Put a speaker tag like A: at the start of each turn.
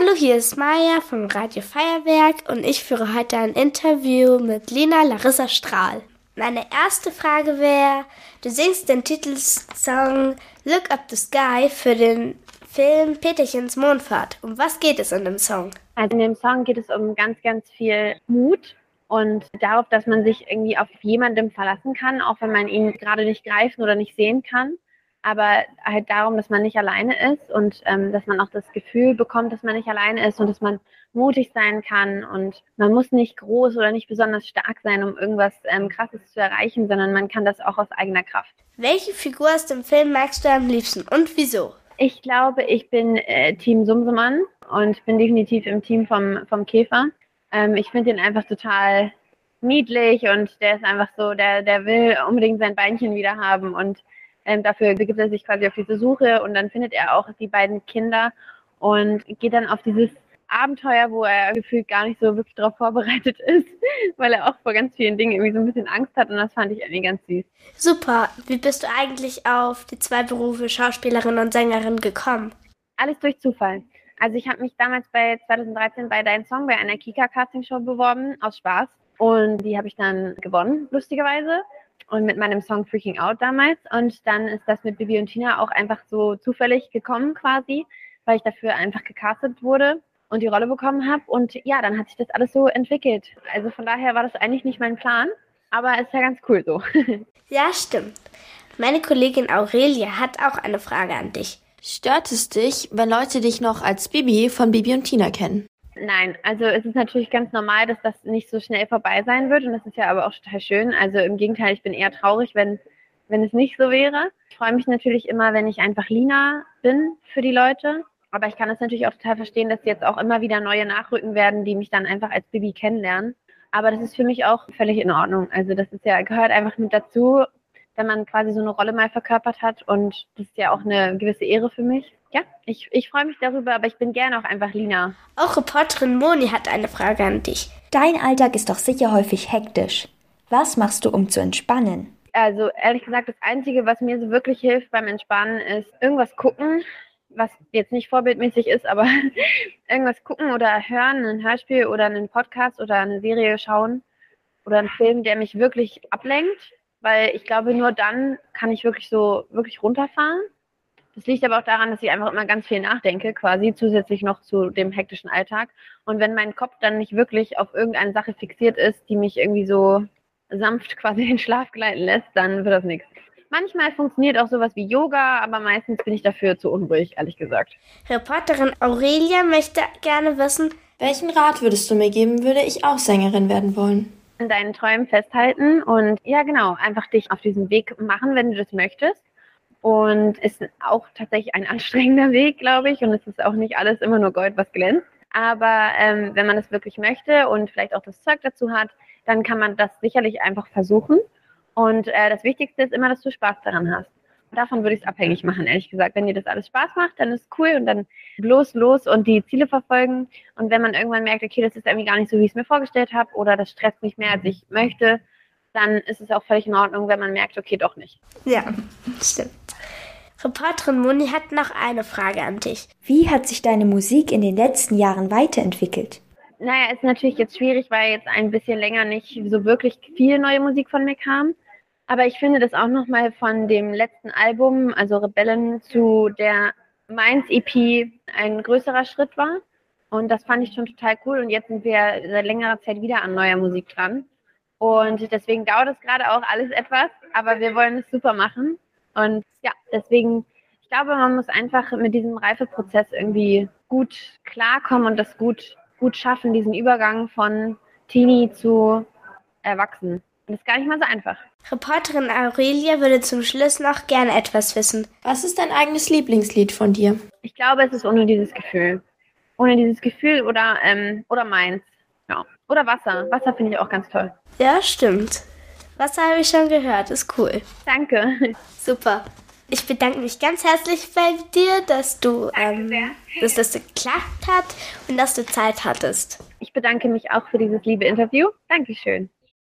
A: Hallo, hier ist Maja vom Radio Feuerwerk und ich führe heute ein Interview mit Lena Larissa Strahl. Meine erste Frage wäre, du singst den Titelsong Look Up the Sky für den Film Peterchens Mondfahrt. Um was geht es in dem Song?
B: Also in dem Song geht es um ganz, ganz viel Mut und darauf, dass man sich irgendwie auf jemandem verlassen kann, auch wenn man ihn gerade nicht greifen oder nicht sehen kann aber halt darum, dass man nicht alleine ist und ähm, dass man auch das Gefühl bekommt, dass man nicht alleine ist und dass man mutig sein kann und man muss nicht groß oder nicht besonders stark sein, um irgendwas ähm, Krasses zu erreichen, sondern man kann das auch aus eigener Kraft.
A: Welche Figur aus dem Film magst du am liebsten und wieso?
B: Ich glaube, ich bin äh, Team Sumsemann und bin definitiv im Team vom, vom Käfer. Ähm, ich finde ihn einfach total niedlich und der ist einfach so, der, der will unbedingt sein Beinchen wieder haben und ähm, dafür begibt er sich quasi auf diese Suche und dann findet er auch die beiden Kinder und geht dann auf dieses Abenteuer, wo er gefühlt gar nicht so wirklich darauf vorbereitet ist, weil er auch vor ganz vielen Dingen irgendwie so ein bisschen Angst hat und das fand ich irgendwie ganz süß.
A: Super. Wie bist du eigentlich auf die zwei Berufe Schauspielerin und Sängerin gekommen?
B: Alles durch Zufall. Also ich habe mich damals bei 2013 bei Dein Song bei einer Kika Casting Show beworben aus Spaß und die habe ich dann gewonnen, lustigerweise und mit meinem Song Freaking Out damals. Und dann ist das mit Bibi und Tina auch einfach so zufällig gekommen quasi, weil ich dafür einfach gecastet wurde und die Rolle bekommen habe. Und ja, dann hat sich das alles so entwickelt. Also von daher war das eigentlich nicht mein Plan, aber ist ja ganz cool so.
A: ja, stimmt. Meine Kollegin Aurelia hat auch eine Frage an dich.
C: Stört es dich, wenn Leute dich noch als Bibi von Bibi und Tina kennen?
B: Nein, also es ist natürlich ganz normal, dass das nicht so schnell vorbei sein wird und das ist ja aber auch total schön. Also im Gegenteil, ich bin eher traurig, wenn, wenn es nicht so wäre. Ich freue mich natürlich immer, wenn ich einfach Lina bin für die Leute. Aber ich kann es natürlich auch total verstehen, dass jetzt auch immer wieder neue nachrücken werden, die mich dann einfach als Bibi kennenlernen. Aber das ist für mich auch völlig in Ordnung. Also das ist ja, gehört einfach mit dazu, wenn man quasi so eine Rolle mal verkörpert hat. Und das ist ja auch eine gewisse Ehre für mich. Ja, ich, ich freue mich darüber, aber ich bin gerne auch einfach Lina.
A: Auch Reporterin Moni hat eine Frage an dich.
D: Dein Alltag ist doch sicher häufig hektisch. Was machst du, um zu entspannen?
B: Also ehrlich gesagt, das Einzige, was mir so wirklich hilft beim Entspannen, ist irgendwas gucken, was jetzt nicht vorbildmäßig ist, aber irgendwas gucken oder hören, ein Hörspiel oder einen Podcast oder eine Serie schauen oder einen Film, der mich wirklich ablenkt, weil ich glaube, nur dann kann ich wirklich so wirklich runterfahren. Das liegt aber auch daran, dass ich einfach immer ganz viel nachdenke, quasi zusätzlich noch zu dem hektischen Alltag. Und wenn mein Kopf dann nicht wirklich auf irgendeine Sache fixiert ist, die mich irgendwie so sanft quasi in den Schlaf gleiten lässt, dann wird das nichts. Manchmal funktioniert auch sowas wie Yoga, aber meistens bin ich dafür zu unruhig, ehrlich gesagt.
A: Reporterin Aurelia möchte gerne wissen,
C: welchen Rat würdest du mir geben, würde ich auch Sängerin werden wollen?
B: In deinen Träumen festhalten und ja, genau, einfach dich auf diesen Weg machen, wenn du das möchtest und ist auch tatsächlich ein anstrengender Weg, glaube ich. Und es ist auch nicht alles immer nur Gold, was glänzt. Aber ähm, wenn man es wirklich möchte und vielleicht auch das Zeug dazu hat, dann kann man das sicherlich einfach versuchen. Und äh, das Wichtigste ist immer, dass du Spaß daran hast. Davon würde ich es abhängig machen, ehrlich gesagt. Wenn dir das alles Spaß macht, dann ist cool und dann bloß los und die Ziele verfolgen. Und wenn man irgendwann merkt, okay, das ist irgendwie gar nicht so, wie ich es mir vorgestellt habe oder das stresst mich mehr, als ich möchte, dann ist es auch völlig in Ordnung, wenn man merkt, okay, doch nicht.
A: Ja, stimmt. Reporterin Moni hat noch eine Frage an dich.
D: Wie hat sich deine Musik in den letzten Jahren weiterentwickelt?
B: Naja, ist natürlich jetzt schwierig, weil jetzt ein bisschen länger nicht so wirklich viel neue Musik von mir kam. Aber ich finde, dass auch nochmal von dem letzten Album, also Rebellen, zu der Mainz EP ein größerer Schritt war. Und das fand ich schon total cool. Und jetzt sind wir seit längerer Zeit wieder an neuer Musik dran. Und deswegen dauert es gerade auch alles etwas, aber wir wollen es super machen. Und ja, deswegen, ich glaube, man muss einfach mit diesem Reifeprozess irgendwie gut klarkommen und das gut, gut schaffen, diesen Übergang von Teenie zu Erwachsenen. Und das ist gar nicht mal so einfach.
A: Reporterin Aurelia würde zum Schluss noch gerne etwas wissen.
C: Was ist dein eigenes Lieblingslied von dir?
B: Ich glaube, es ist ohne dieses Gefühl. Ohne dieses Gefühl oder, ähm, oder meins. Ja. Oder Wasser. Wasser finde ich auch ganz toll.
A: Ja, stimmt. Wasser habe ich schon gehört. Ist cool.
B: Danke.
A: Super. Ich bedanke mich ganz herzlich bei dir, dass du, ähm, dass das geklappt hat und dass du Zeit hattest.
B: Ich bedanke mich auch für dieses liebe Interview. Dankeschön.